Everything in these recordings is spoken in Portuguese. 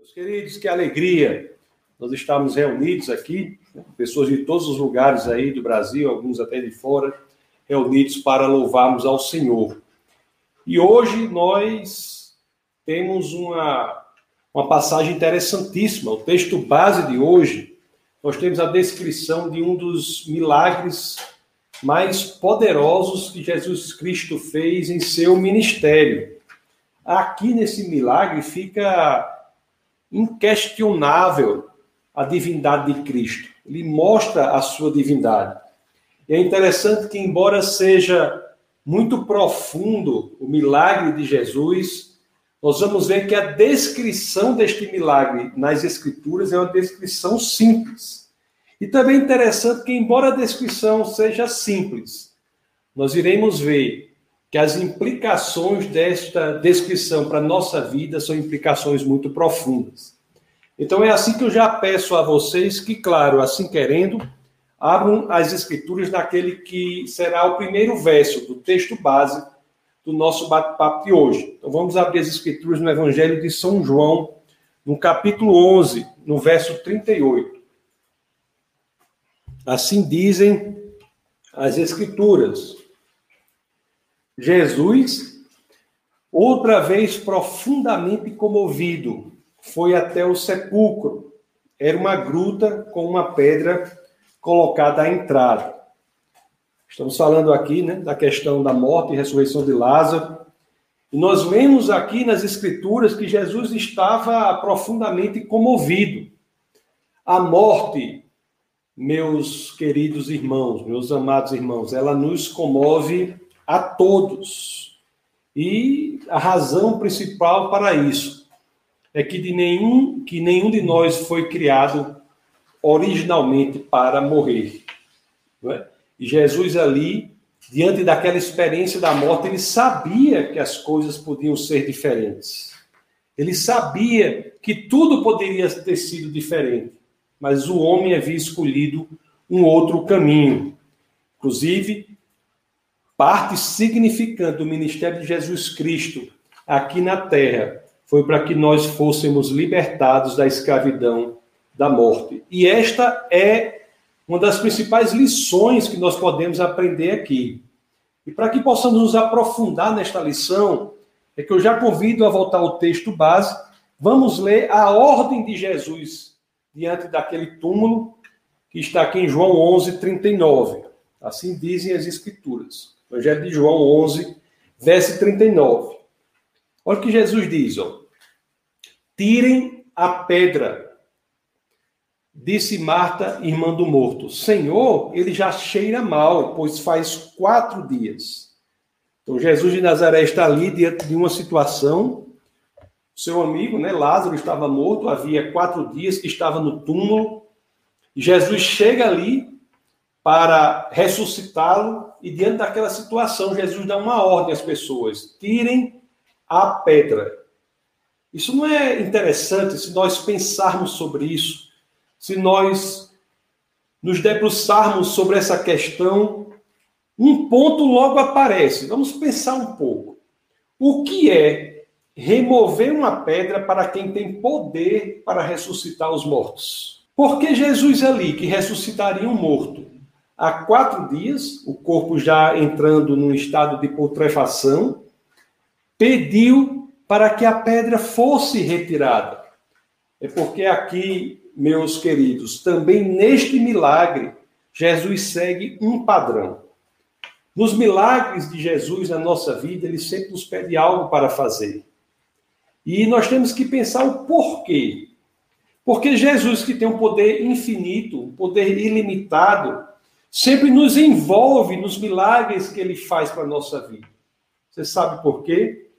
Meus queridos, que alegria nós estamos reunidos aqui, pessoas de todos os lugares aí do Brasil, alguns até de fora, reunidos para louvarmos ao Senhor. E hoje nós temos uma, uma passagem interessantíssima. O texto base de hoje, nós temos a descrição de um dos milagres mais poderosos que Jesus Cristo fez em seu ministério. Aqui nesse milagre fica inquestionável a divindade de Cristo. Ele mostra a sua divindade. E é interessante que, embora seja muito profundo o milagre de Jesus, nós vamos ver que a descrição deste milagre nas Escrituras é uma descrição simples. E também é interessante que, embora a descrição seja simples, nós iremos ver que as implicações desta descrição para a nossa vida são implicações muito profundas. Então é assim que eu já peço a vocês que, claro, assim querendo, abram as escrituras naquele que será o primeiro verso do texto base do nosso bate-papo de hoje. Então vamos abrir as escrituras no Evangelho de São João, no capítulo 11, no verso 38. Assim dizem as escrituras. Jesus, outra vez profundamente comovido, foi até o sepulcro. Era uma gruta com uma pedra colocada à entrada. Estamos falando aqui né, da questão da morte e ressurreição de Lázaro. E nós vemos aqui nas Escrituras que Jesus estava profundamente comovido. A morte, meus queridos irmãos, meus amados irmãos, ela nos comove a todos. E a razão principal para isso é que, de nenhum, que nenhum de nós foi criado originalmente para morrer. É? E Jesus ali, diante daquela experiência da morte, ele sabia que as coisas podiam ser diferentes. Ele sabia que tudo poderia ter sido diferente, mas o homem havia escolhido um outro caminho. Inclusive, Parte significante do ministério de Jesus Cristo aqui na terra foi para que nós fôssemos libertados da escravidão da morte. E esta é uma das principais lições que nós podemos aprender aqui. E para que possamos nos aprofundar nesta lição, é que eu já convido a voltar ao texto base. Vamos ler a ordem de Jesus diante daquele túmulo que está aqui em João 11, 39. Assim dizem as Escrituras. Evangelho de João 11, verso 39. Olha o que Jesus diz, ó. Tirem a pedra. Disse Marta, irmã do morto. Senhor, ele já cheira mal, pois faz quatro dias. Então Jesus de Nazaré está ali diante de uma situação. Seu amigo, né, Lázaro, estava morto, havia quatro dias que estava no túmulo. Jesus chega ali para ressuscitá-lo, e diante daquela situação, Jesus dá uma ordem às pessoas: tirem a pedra. Isso não é interessante se nós pensarmos sobre isso, se nós nos debruçarmos sobre essa questão, um ponto logo aparece. Vamos pensar um pouco. O que é remover uma pedra para quem tem poder para ressuscitar os mortos? Porque Jesus ali, que ressuscitaria um morto, há quatro dias, o corpo já entrando num estado de putrefação, pediu para que a pedra fosse retirada. É porque aqui, meus queridos, também neste milagre, Jesus segue um padrão. Nos milagres de Jesus na nossa vida, ele sempre nos pede algo para fazer. E nós temos que pensar o porquê. Porque Jesus, que tem um poder infinito, um poder ilimitado, sempre nos envolve nos milagres que ele faz para a nossa vida. Você sabe por quê?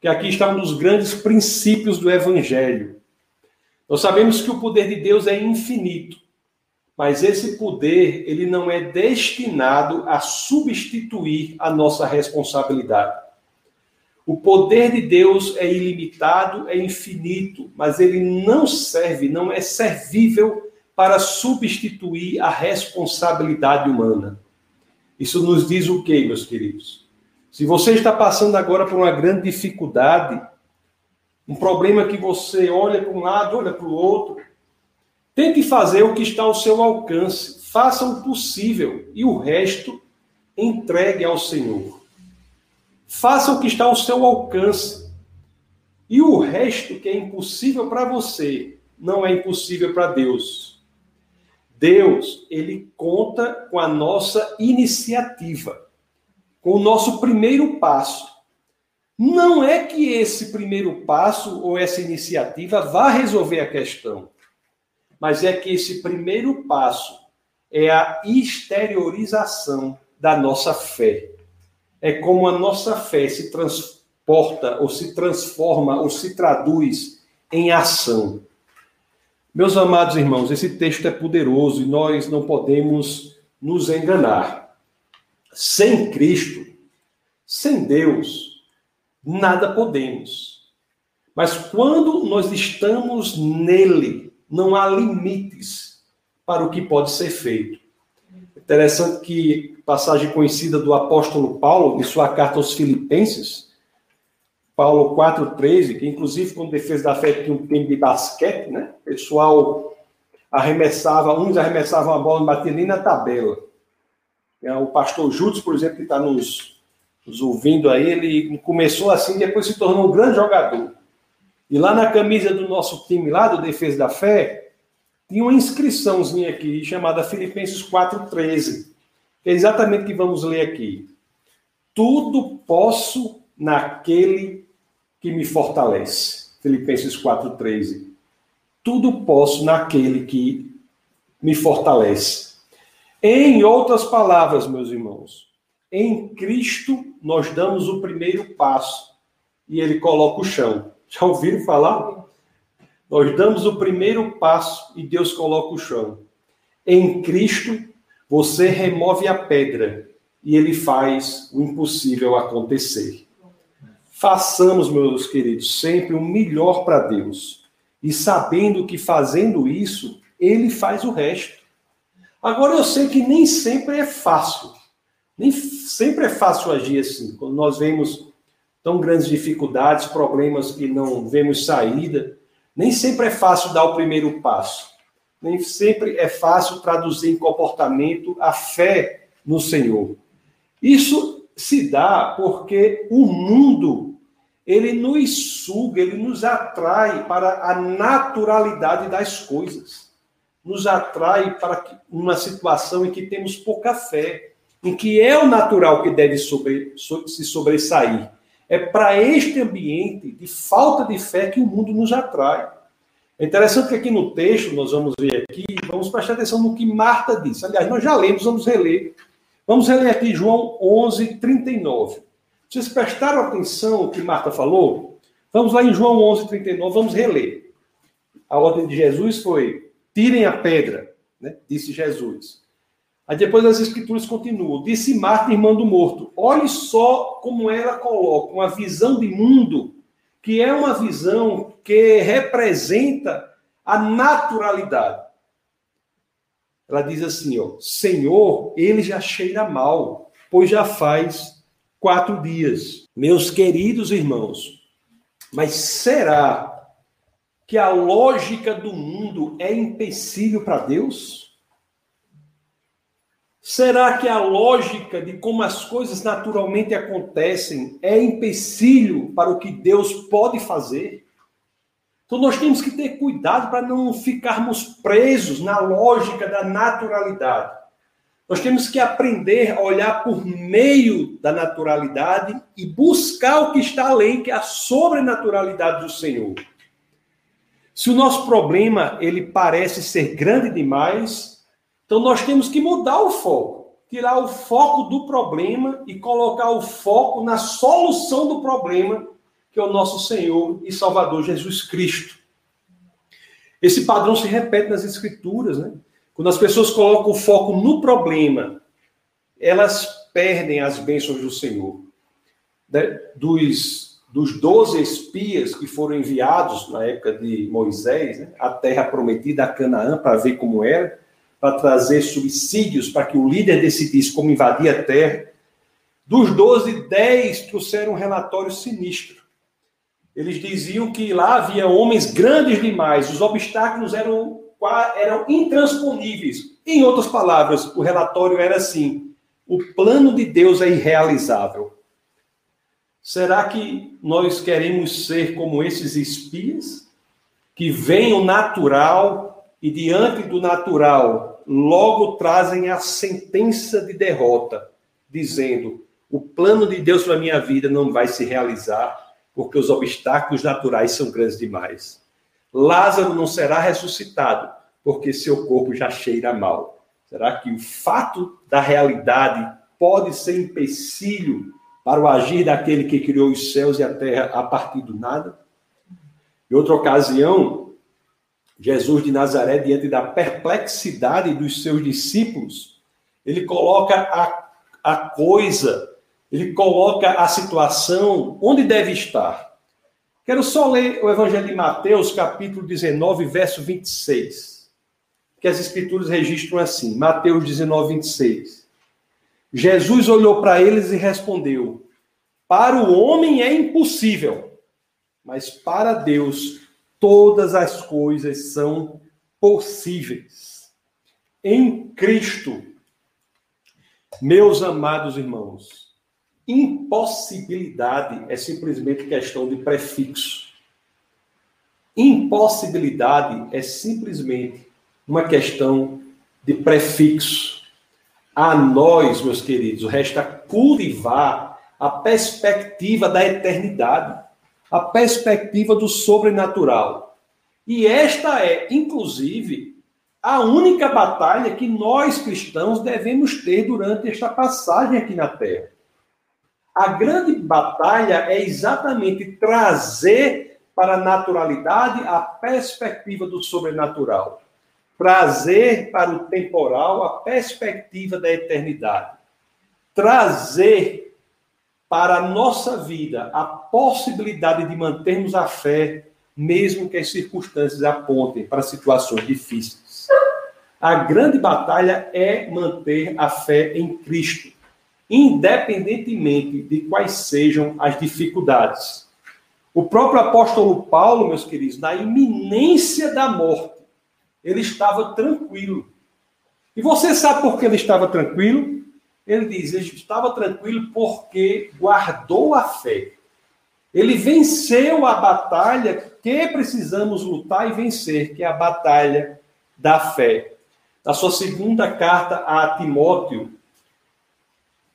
Que aqui está um dos grandes princípios do Evangelho. Nós sabemos que o poder de Deus é infinito, mas esse poder ele não é destinado a substituir a nossa responsabilidade. O poder de Deus é ilimitado, é infinito, mas ele não serve, não é servível para substituir a responsabilidade humana. Isso nos diz o quê, meus queridos? Se você está passando agora por uma grande dificuldade, um problema que você olha para um lado, olha para o outro. Tente fazer o que está ao seu alcance. Faça o possível e o resto entregue ao Senhor. Faça o que está ao seu alcance. E o resto que é impossível para você, não é impossível para Deus. Deus, ele conta com a nossa iniciativa, com o nosso primeiro passo. Não é que esse primeiro passo ou essa iniciativa vá resolver a questão, mas é que esse primeiro passo é a exteriorização da nossa fé. É como a nossa fé se transporta, ou se transforma, ou se traduz em ação. Meus amados irmãos, esse texto é poderoso e nós não podemos nos enganar. Sem Cristo, sem Deus, nada podemos. Mas quando nós estamos nele, não há limites para o que pode ser feito. Interessante que passagem conhecida do apóstolo Paulo, em sua carta aos Filipenses, Paulo 4,13, que inclusive quando defesa da fé tinha um time de basquete, né? O pessoal arremessava, uns arremessavam a bola, não batia nem na tabela. O pastor Judas, por exemplo, que está nos nos ouvindo aí, ele começou assim, depois se tornou um grande jogador. E lá na camisa do nosso time, lá do Defesa da Fé, tinha uma inscriçãozinha aqui, chamada Filipenses 4,13, que é exatamente o que vamos ler aqui. Tudo posso naquele que me fortalece. Filipenses 4,13. Tudo posso naquele que me fortalece. Em outras palavras, meus irmãos, em Cristo, nós damos o primeiro passo e ele coloca o chão. Já ouviram falar? Nós damos o primeiro passo e Deus coloca o chão. Em Cristo, você remove a pedra e ele faz o impossível acontecer. Façamos, meus queridos, sempre o melhor para Deus e sabendo que fazendo isso, ele faz o resto. Agora eu sei que nem sempre é fácil. Nem sempre é fácil agir assim. Quando nós vemos tão grandes dificuldades, problemas que não vemos saída, nem sempre é fácil dar o primeiro passo. Nem sempre é fácil traduzir em comportamento a fé no Senhor. Isso se dá porque o mundo ele nos suga, ele nos atrai para a naturalidade das coisas. Nos atrai para uma situação em que temos pouca fé em que é o natural que deve sobre, se sobressair. É para este ambiente de falta de fé que o mundo nos atrai. É interessante que aqui no texto, nós vamos ver aqui, vamos prestar atenção no que Marta disse. Aliás, nós já lemos, vamos reler. Vamos reler aqui João 11, 39. Vocês prestaram atenção no que Marta falou? Vamos lá em João 11, 39, vamos reler. A ordem de Jesus foi: tirem a pedra, né? disse Jesus. Aí depois as escrituras continuam. Disse Marta, irmã do morto. Olhe só como ela coloca uma visão de mundo, que é uma visão que representa a naturalidade. Ela diz assim, ó, Senhor, ele já cheira mal, pois já faz quatro dias. Meus queridos irmãos, mas será que a lógica do mundo é empecilho para Deus? Será que a lógica de como as coisas naturalmente acontecem é empecilho para o que Deus pode fazer? Então nós temos que ter cuidado para não ficarmos presos na lógica da naturalidade. Nós temos que aprender a olhar por meio da naturalidade e buscar o que está além, que é a sobrenaturalidade do Senhor. Se o nosso problema ele parece ser grande demais, então nós temos que mudar o foco, tirar o foco do problema e colocar o foco na solução do problema, que é o nosso Senhor e Salvador Jesus Cristo. Esse padrão se repete nas Escrituras, né? Quando as pessoas colocam o foco no problema, elas perdem as bênçãos do Senhor. Dos, dos 12 espias que foram enviados na época de Moisés, né? a terra prometida, a Canaã, para ver como era, para trazer subsídios para que o líder decidisse como invadir a terra. Dos 12, 10 trouxeram um relatório sinistro. eles diziam que lá havia homens grandes demais, os obstáculos eram, eram intransponíveis. Em outras palavras, o relatório era assim: o plano de Deus é irrealizável. Será que nós queremos ser como esses espias? Que veem o natural e, diante do natural, logo trazem a sentença de derrota, dizendo: o plano de Deus para minha vida não vai se realizar, porque os obstáculos naturais são grandes demais. Lázaro não será ressuscitado, porque seu corpo já cheira mal. Será que o fato da realidade pode ser empecilho para o agir daquele que criou os céus e a terra a partir do nada? Em outra ocasião, Jesus de Nazaré, diante da perplexidade dos seus discípulos, ele coloca a, a coisa ele coloca a situação onde deve estar. Quero só ler o Evangelho de Mateus, capítulo 19, verso 26, que as Escrituras registram assim. Mateus 19, 26. Jesus olhou para eles e respondeu: Para o homem é impossível, mas para Deus todas as coisas são possíveis. Em Cristo, meus amados irmãos, Impossibilidade é simplesmente questão de prefixo. Impossibilidade é simplesmente uma questão de prefixo. A nós, meus queridos, resta cultivar a perspectiva da eternidade, a perspectiva do sobrenatural. E esta é, inclusive, a única batalha que nós cristãos devemos ter durante esta passagem aqui na Terra. A grande batalha é exatamente trazer para a naturalidade a perspectiva do sobrenatural. Trazer para o temporal a perspectiva da eternidade. Trazer para a nossa vida a possibilidade de mantermos a fé, mesmo que as circunstâncias apontem para situações difíceis. A grande batalha é manter a fé em Cristo independentemente de quais sejam as dificuldades. O próprio apóstolo Paulo, meus queridos, na iminência da morte, ele estava tranquilo. E você sabe por que ele estava tranquilo? Ele diz: ele estava tranquilo porque guardou a fé. Ele venceu a batalha que precisamos lutar e vencer, que é a batalha da fé. Na sua segunda carta a Timóteo,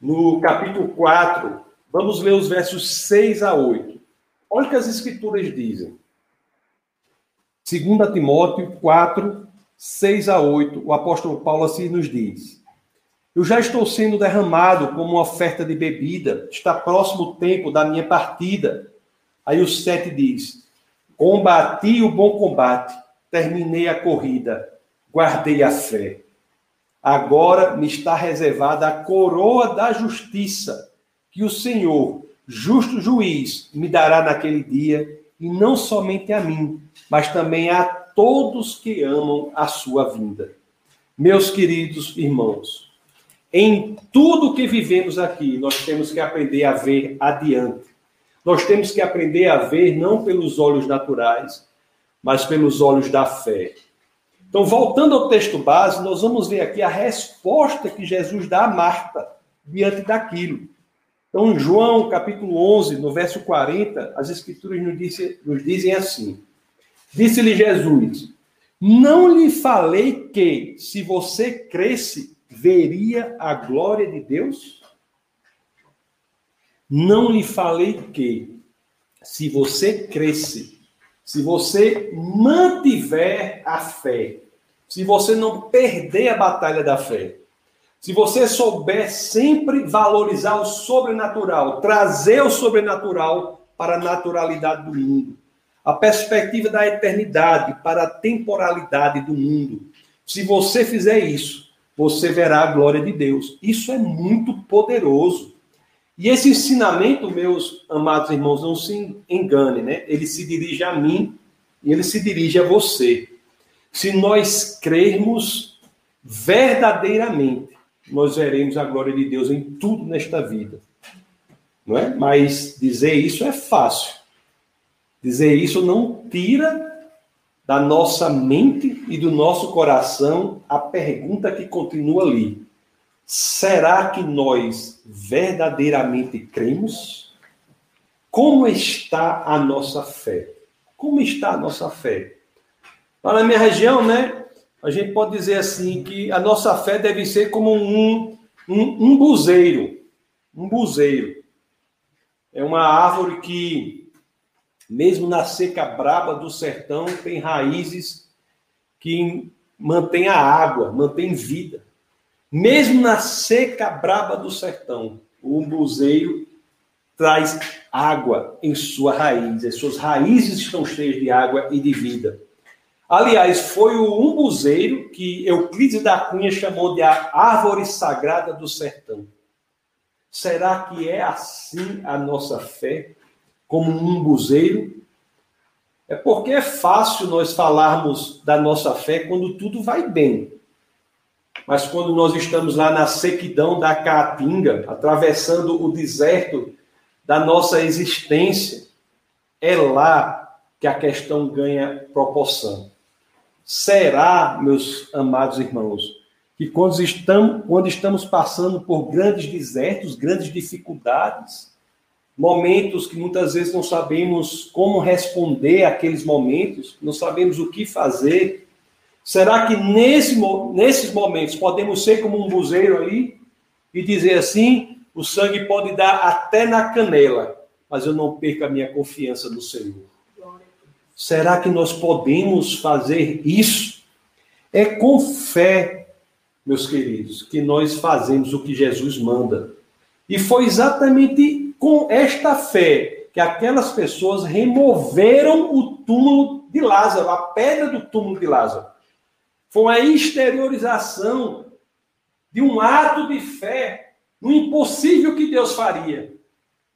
no capítulo 4, vamos ler os versos 6 a 8. Olha o que as escrituras dizem. 2 Timóteo 4, 6 a 8, o apóstolo Paulo assim nos diz: Eu já estou sendo derramado como uma oferta de bebida, está próximo o tempo da minha partida. Aí o 7 diz: Combati o bom combate, terminei a corrida, guardei a fé agora me está reservada a coroa da justiça, que o Senhor, justo juiz, me dará naquele dia, e não somente a mim, mas também a todos que amam a sua vinda. Meus queridos irmãos, em tudo que vivemos aqui, nós temos que aprender a ver adiante. Nós temos que aprender a ver não pelos olhos naturais, mas pelos olhos da fé. Então, voltando ao texto base, nós vamos ver aqui a resposta que Jesus dá a Marta diante daquilo. Então, João, capítulo 11, no verso 40, as escrituras nos, disse, nos dizem assim: Disse-lhe Jesus: Não lhe falei que, se você cresce, veria a glória de Deus? Não lhe falei que, se você cresce, se você mantiver a fé, se você não perder a batalha da fé, se você souber sempre valorizar o sobrenatural, trazer o sobrenatural para a naturalidade do mundo, a perspectiva da eternidade para a temporalidade do mundo. Se você fizer isso, você verá a glória de Deus. Isso é muito poderoso. E esse ensinamento, meus amados irmãos, não se engane, né? Ele se dirige a mim e ele se dirige a você. Se nós crermos verdadeiramente, nós veremos a glória de Deus em tudo nesta vida. Não é? Mas dizer isso é fácil. Dizer isso não tira da nossa mente e do nosso coração a pergunta que continua ali: será que nós verdadeiramente cremos? Como está a nossa fé? Como está a nossa fé? Lá na minha região, né, a gente pode dizer assim que a nossa fé deve ser como um, um, um buzeiro. Um buzeiro. É uma árvore que, mesmo na seca braba do sertão, tem raízes que mantêm a água, mantêm vida. Mesmo na seca braba do sertão, o umbuzeiro traz água em sua raiz. As suas raízes estão cheias de água e de vida. Aliás, foi o umbuzeiro que Euclides da Cunha chamou de a árvore sagrada do sertão. Será que é assim a nossa fé, como um umbuzeiro? É porque é fácil nós falarmos da nossa fé quando tudo vai bem. Mas quando nós estamos lá na sequidão da caatinga, atravessando o deserto da nossa existência, é lá que a questão ganha proporção. Será, meus amados irmãos, que quando estamos, quando estamos passando por grandes desertos, grandes dificuldades, momentos que muitas vezes não sabemos como responder àqueles momentos, não sabemos o que fazer, será que nesse, nesses momentos podemos ser como um buzeiro aí e dizer assim: o sangue pode dar até na canela, mas eu não perco a minha confiança no Senhor? Será que nós podemos fazer isso? É com fé, meus queridos, que nós fazemos o que Jesus manda. E foi exatamente com esta fé que aquelas pessoas removeram o túmulo de Lázaro, a pedra do túmulo de Lázaro. Foi uma exteriorização de um ato de fé no impossível que Deus faria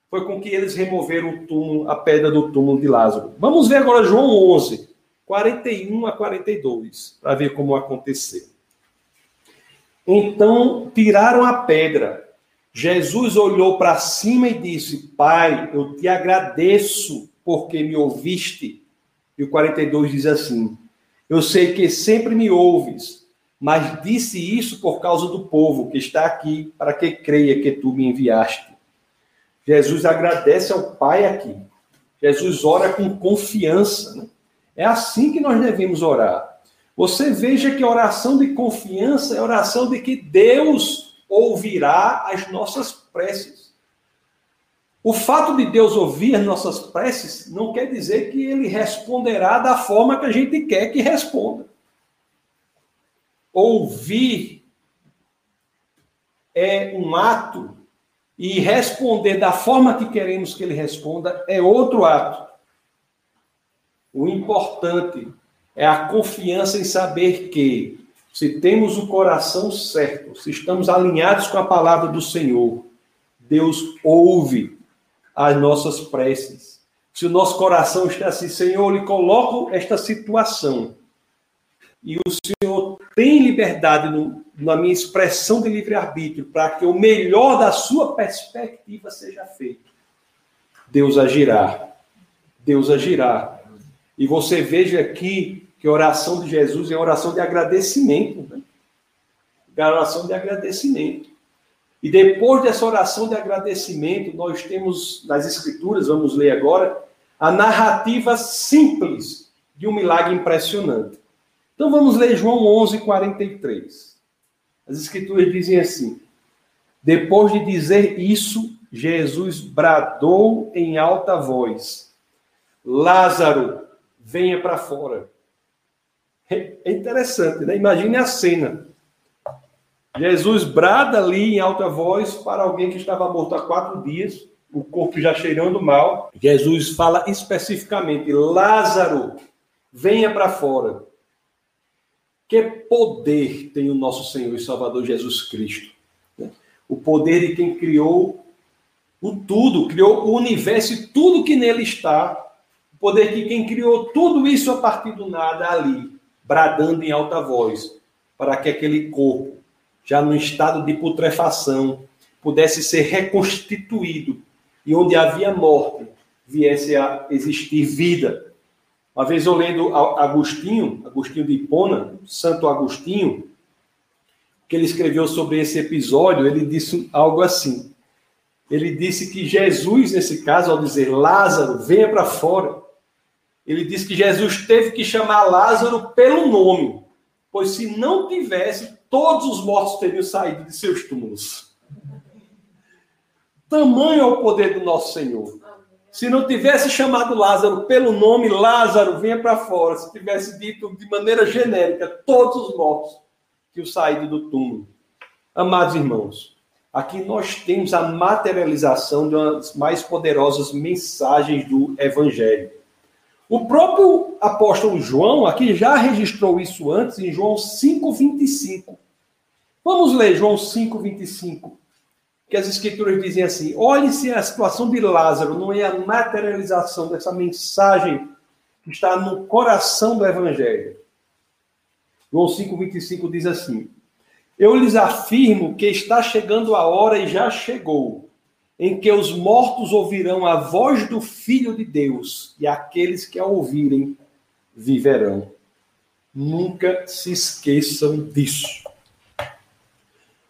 foi com que eles removeram o túmulo, a pedra do túmulo de Lázaro. Vamos ver agora João 11, 41 a 42, para ver como aconteceu. Então tiraram a pedra. Jesus olhou para cima e disse: Pai, eu te agradeço porque me ouviste. E o 42 diz assim: Eu sei que sempre me ouves, mas disse isso por causa do povo que está aqui, para que creia que tu me enviaste. Jesus agradece ao Pai aqui. Jesus ora com confiança. Né? É assim que nós devemos orar. Você veja que oração de confiança é oração de que Deus ouvirá as nossas preces. O fato de Deus ouvir as nossas preces não quer dizer que ele responderá da forma que a gente quer que responda. Ouvir é um ato e responder da forma que queremos que ele responda é outro ato. O importante é a confiança em saber que, se temos o coração certo, se estamos alinhados com a palavra do Senhor, Deus ouve as nossas preces. Se o nosso coração está assim, Senhor, lhe coloco esta situação. E o Senhor tem liberdade no, na minha expressão de livre-arbítrio, para que o melhor da sua perspectiva seja feito. Deus agirá. Deus agirá. E você veja aqui que a oração de Jesus é oração de agradecimento. Né? A oração de agradecimento. E depois dessa oração de agradecimento, nós temos nas Escrituras, vamos ler agora, a narrativa simples de um milagre impressionante. Então vamos ler João 11, 43. As escrituras dizem assim: depois de dizer isso, Jesus bradou em alta voz: Lázaro, venha para fora. É interessante, né? Imagine a cena. Jesus brada ali em alta voz para alguém que estava morto há quatro dias, o corpo já cheirando mal. Jesus fala especificamente: Lázaro, venha para fora. Que poder tem o nosso Senhor e Salvador Jesus Cristo? Né? O poder de quem criou o tudo, criou o universo e tudo que nele está. O poder de quem criou tudo isso a partir do nada ali, bradando em alta voz, para que aquele corpo, já no estado de putrefação, pudesse ser reconstituído e onde havia morte, viesse a existir vida. Uma vez eu lendo Agostinho, Agostinho de Hipona, Santo Agostinho, que ele escreveu sobre esse episódio, ele disse algo assim. Ele disse que Jesus, nesse caso, ao dizer Lázaro, venha para fora, ele disse que Jesus teve que chamar Lázaro pelo nome, pois se não tivesse, todos os mortos teriam saído de seus túmulos. Tamanho é o poder do nosso Senhor. Se não tivesse chamado Lázaro pelo nome, Lázaro, venha para fora. Se tivesse dito de maneira genérica, todos os mortos que o saído do túmulo. Amados irmãos, aqui nós temos a materialização de uma das mais poderosas mensagens do Evangelho. O próprio apóstolo João aqui já registrou isso antes em João 5:25. Vamos ler João 5:25 que as escrituras dizem assim: olhe-se a situação de Lázaro, não é a materialização dessa mensagem que está no coração do Evangelho. João 5,25 diz assim: Eu lhes afirmo que está chegando a hora e já chegou, em que os mortos ouvirão a voz do Filho de Deus, e aqueles que a ouvirem viverão. Nunca se esqueçam disso.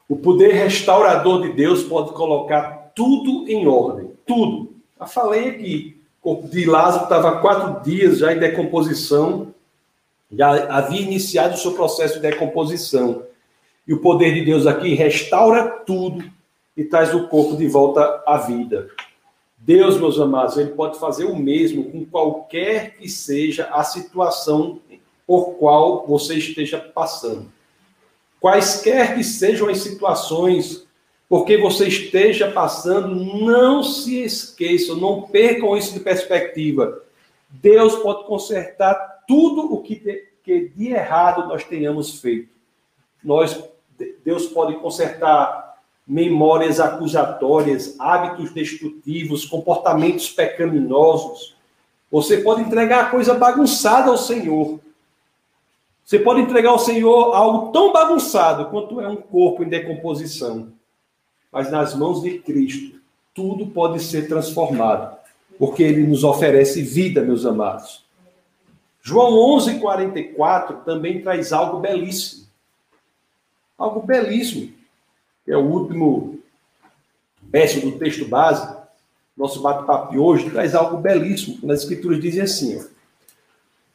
O poder restaurador de Deus pode colocar tudo em ordem, tudo. Já falei aqui, o corpo de Lázaro estava quatro dias já em decomposição, já havia iniciado o seu processo de decomposição. E o poder de Deus aqui restaura tudo e traz o corpo de volta à vida. Deus, meus amados, ele pode fazer o mesmo com qualquer que seja a situação por qual você esteja passando quaisquer que sejam as situações porque você esteja passando, não se esqueçam, não percam isso de perspectiva. Deus pode consertar tudo o que de, que de errado nós tenhamos feito. Nós, Deus pode consertar memórias acusatórias, hábitos destrutivos, comportamentos pecaminosos. Você pode entregar a coisa bagunçada ao Senhor. Você pode entregar ao Senhor algo tão bagunçado quanto é um corpo em decomposição. Mas nas mãos de Cristo, tudo pode ser transformado, porque ele nos oferece vida, meus amados. João 11:44 também traz algo belíssimo. Algo belíssimo, é o último verso do texto base, nosso bate-papo de hoje, traz algo belíssimo. Nas escrituras dizem assim, ó,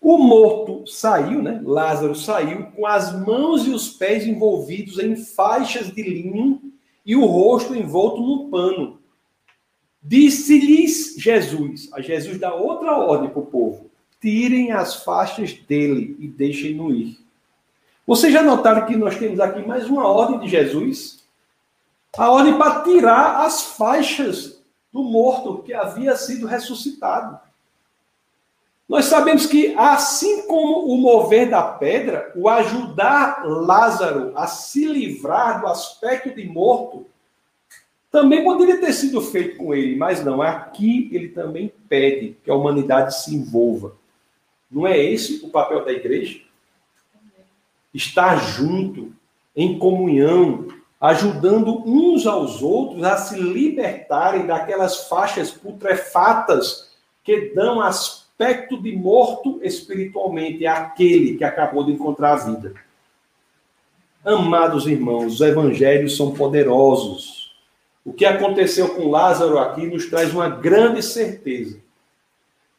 o morto saiu, né? Lázaro saiu com as mãos e os pés envolvidos em faixas de linho e o rosto envolto num pano. Disse-lhes Jesus, a Jesus dá outra ordem para o povo: tirem as faixas dele e deixem-no ir. Vocês já notaram que nós temos aqui mais uma ordem de Jesus? A ordem para tirar as faixas do morto que havia sido ressuscitado. Nós sabemos que, assim como o mover da pedra, o ajudar Lázaro a se livrar do aspecto de morto, também poderia ter sido feito com ele, mas não. Aqui ele também pede que a humanidade se envolva. Não é esse o papel da igreja? Estar junto, em comunhão, ajudando uns aos outros a se libertarem daquelas faixas putrefatas que dão as aspecto de morto espiritualmente é aquele que acabou de encontrar a vida. Amados irmãos, os evangelhos são poderosos. O que aconteceu com Lázaro aqui nos traz uma grande certeza.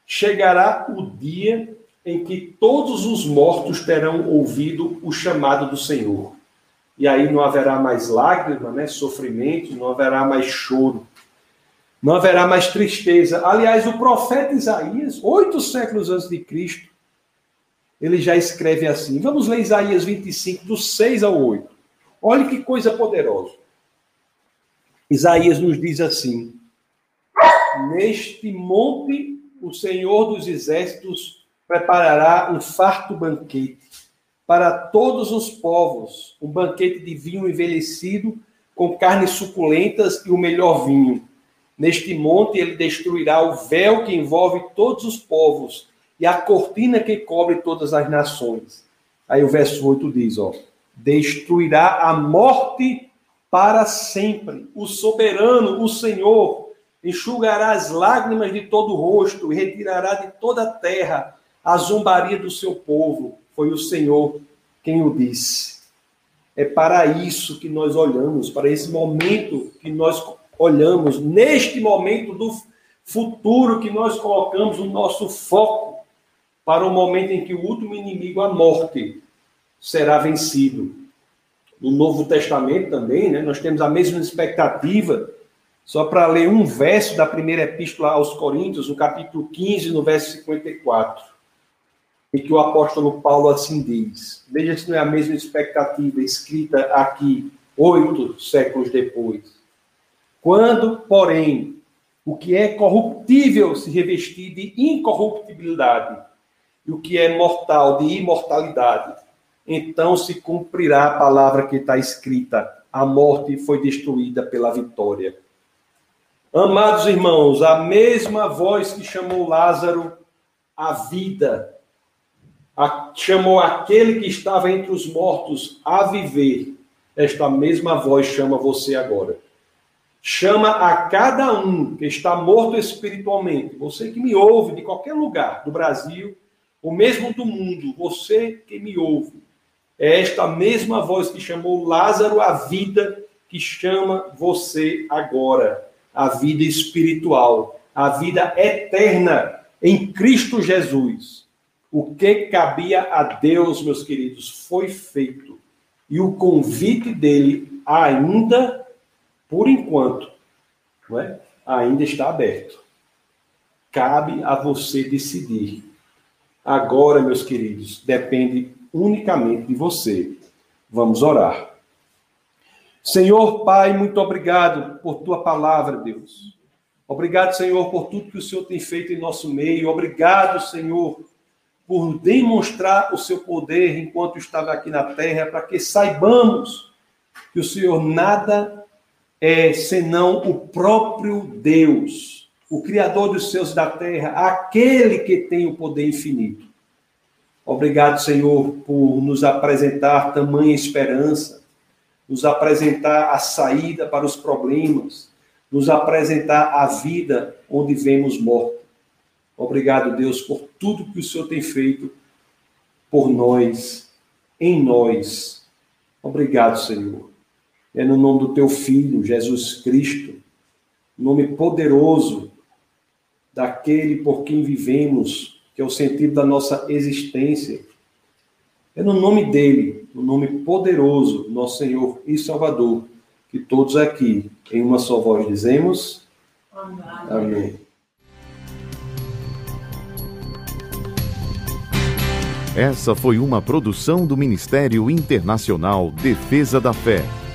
Chegará o dia em que todos os mortos terão ouvido o chamado do Senhor. E aí não haverá mais lágrimas, né, sofrimento, não haverá mais choro não haverá mais tristeza. Aliás, o profeta Isaías, oito séculos antes de Cristo, ele já escreve assim. Vamos ler Isaías 25, do 6 ao 8. Olha que coisa poderosa. Isaías nos diz assim: Neste monte o Senhor dos exércitos preparará um farto banquete para todos os povos, um banquete de vinho envelhecido com carnes suculentas e o melhor vinho Neste monte ele destruirá o véu que envolve todos os povos e a cortina que cobre todas as nações. Aí o verso 8 diz, ó: Destruirá a morte para sempre. O soberano, o Senhor, enxugará as lágrimas de todo o rosto e retirará de toda a terra a zombaria do seu povo. Foi o Senhor quem o disse. É para isso que nós olhamos, para esse momento que nós olhamos, neste momento do futuro que nós colocamos o nosso foco para o momento em que o último inimigo, a morte, será vencido. No Novo Testamento também, né, nós temos a mesma expectativa só para ler um verso da primeira epístola aos Coríntios, no capítulo 15, no verso 54, em que o apóstolo Paulo assim diz. Veja se não é a mesma expectativa escrita aqui, oito séculos depois. Quando, porém, o que é corruptível se revestir de incorruptibilidade, e o que é mortal de imortalidade, então se cumprirá a palavra que está escrita: a morte foi destruída pela vitória. Amados irmãos, a mesma voz que chamou Lázaro à vida, a, chamou aquele que estava entre os mortos a viver, esta mesma voz chama você agora. Chama a cada um que está morto espiritualmente, você que me ouve de qualquer lugar do Brasil, ou mesmo do mundo, você que me ouve, é esta mesma voz que chamou Lázaro à vida que chama você agora a vida espiritual, a vida eterna em Cristo Jesus. O que cabia a Deus, meus queridos, foi feito. E o convite dele ainda, por enquanto, não é? ainda está aberto. Cabe a você decidir. Agora, meus queridos, depende unicamente de você. Vamos orar. Senhor Pai, muito obrigado por tua palavra, Deus. Obrigado, Senhor, por tudo que o Senhor tem feito em nosso meio. Obrigado, Senhor, por demonstrar o seu poder enquanto estava aqui na terra, para que saibamos que o Senhor nada é senão o próprio Deus, o Criador dos céus da terra, aquele que tem o poder infinito. Obrigado, Senhor, por nos apresentar tamanha esperança nos apresentar a saída para os problemas, nos apresentar a vida onde vemos morte. Obrigado, Deus, por tudo que o Senhor tem feito por nós, em nós. Obrigado, Senhor. É no nome do teu Filho, Jesus Cristo, nome poderoso daquele por quem vivemos, que é o sentido da nossa existência. É no nome dele no nome poderoso, nosso Senhor e Salvador, que todos aqui, em uma só voz, dizemos: Amém. Amém. Essa foi uma produção do Ministério Internacional Defesa da Fé,